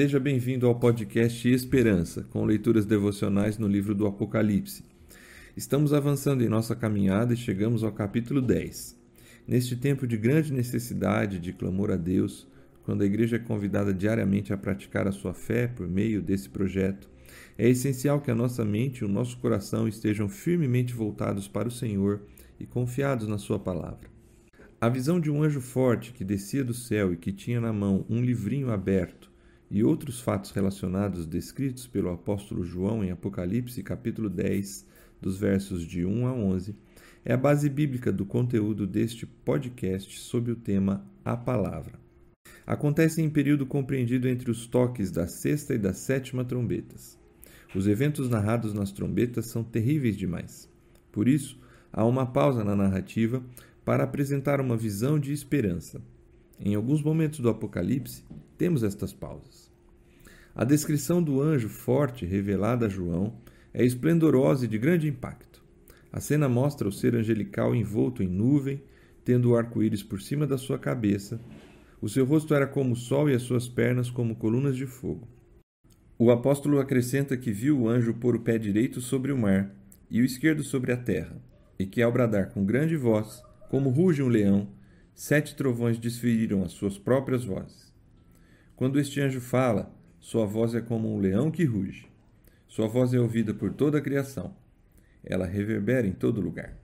Seja bem-vindo ao podcast Esperança, com leituras devocionais no livro do Apocalipse. Estamos avançando em nossa caminhada e chegamos ao capítulo 10. Neste tempo de grande necessidade de clamor a Deus, quando a igreja é convidada diariamente a praticar a sua fé por meio desse projeto, é essencial que a nossa mente e o nosso coração estejam firmemente voltados para o Senhor e confiados na Sua palavra. A visão de um anjo forte que descia do céu e que tinha na mão um livrinho aberto e outros fatos relacionados descritos pelo apóstolo João em Apocalipse capítulo 10, dos versos de 1 a 11, é a base bíblica do conteúdo deste podcast sob o tema A Palavra. Acontece em período compreendido entre os toques da sexta e da sétima trombetas. Os eventos narrados nas trombetas são terríveis demais. Por isso, há uma pausa na narrativa para apresentar uma visão de esperança. Em alguns momentos do Apocalipse, temos estas pausas. A descrição do anjo forte revelada a João é esplendorosa e de grande impacto. A cena mostra o ser angelical envolto em nuvem, tendo o arco-íris por cima da sua cabeça. O seu rosto era como o sol e as suas pernas como colunas de fogo. O apóstolo acrescenta que viu o anjo pôr o pé direito sobre o mar e o esquerdo sobre a terra, e que ao bradar com grande voz, como ruge um leão, sete trovões desferiram as suas próprias vozes. Quando este anjo fala, sua voz é como um leão que ruge. Sua voz é ouvida por toda a criação. Ela reverbera em todo lugar.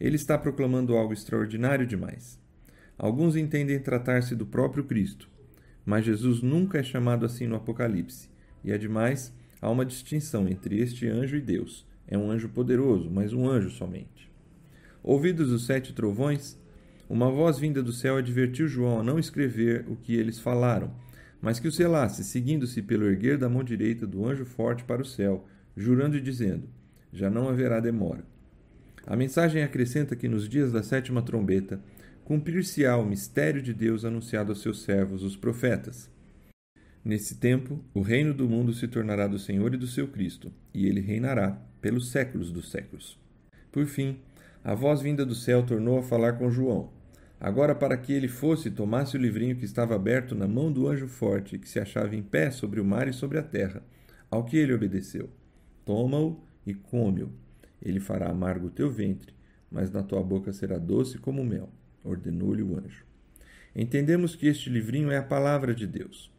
Ele está proclamando algo extraordinário demais. Alguns entendem tratar-se do próprio Cristo, mas Jesus nunca é chamado assim no Apocalipse. E ademais, há uma distinção entre este anjo e Deus. É um anjo poderoso, mas um anjo somente. Ouvidos os sete trovões, uma voz vinda do céu advertiu João a não escrever o que eles falaram, mas que o selasse, seguindo-se pelo erguer da mão direita do anjo forte para o céu, jurando e dizendo: Já não haverá demora. A mensagem acrescenta que nos dias da sétima trombeta cumprir-se-á o mistério de Deus anunciado aos seus servos, os profetas. Nesse tempo, o reino do mundo se tornará do Senhor e do seu Cristo, e ele reinará pelos séculos dos séculos. Por fim, a voz vinda do céu tornou a falar com João. Agora, para que ele fosse, tomasse o livrinho que estava aberto na mão do anjo forte, que se achava em pé sobre o mar e sobre a terra, ao que ele obedeceu. Toma-o e come-o. Ele fará amargo o teu ventre, mas na tua boca será doce como mel, ordenou-lhe o anjo. Entendemos que este livrinho é a palavra de Deus.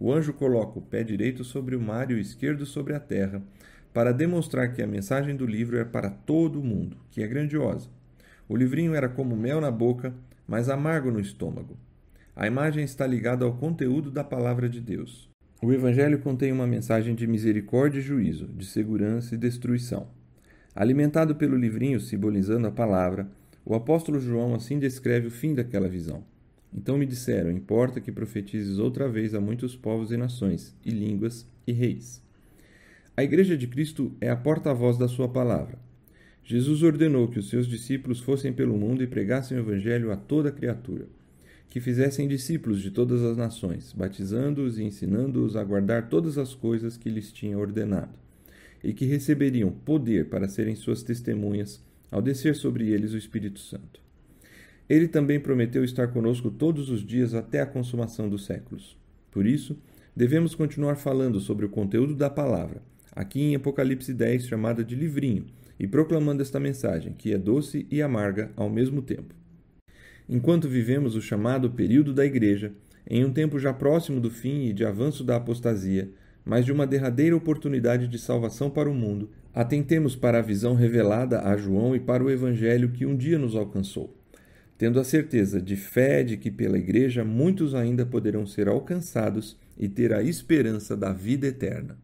O anjo coloca o pé direito sobre o mar e o esquerdo sobre a terra, para demonstrar que a mensagem do livro é para todo o mundo, que é grandiosa. O livrinho era como mel na boca, mas amargo no estômago. A imagem está ligada ao conteúdo da palavra de Deus. O Evangelho contém uma mensagem de misericórdia e juízo, de segurança e destruição. Alimentado pelo livrinho simbolizando a palavra, o apóstolo João assim descreve o fim daquela visão. Então me disseram: Importa que profetizes outra vez a muitos povos e nações, e línguas e reis. A Igreja de Cristo é a porta-voz da Sua palavra. Jesus ordenou que os seus discípulos fossem pelo mundo e pregassem o Evangelho a toda criatura, que fizessem discípulos de todas as nações, batizando-os e ensinando-os a guardar todas as coisas que lhes tinha ordenado, e que receberiam poder para serem suas testemunhas ao descer sobre eles o Espírito Santo. Ele também prometeu estar conosco todos os dias até a consumação dos séculos. Por isso, devemos continuar falando sobre o conteúdo da palavra, aqui em Apocalipse 10, chamada de livrinho e proclamando esta mensagem, que é doce e amarga ao mesmo tempo. Enquanto vivemos o chamado período da Igreja, em um tempo já próximo do fim e de avanço da apostasia, mas de uma derradeira oportunidade de salvação para o mundo, atentemos para a visão revelada a João e para o Evangelho que um dia nos alcançou, tendo a certeza de fé de que pela Igreja muitos ainda poderão ser alcançados e ter a esperança da vida eterna.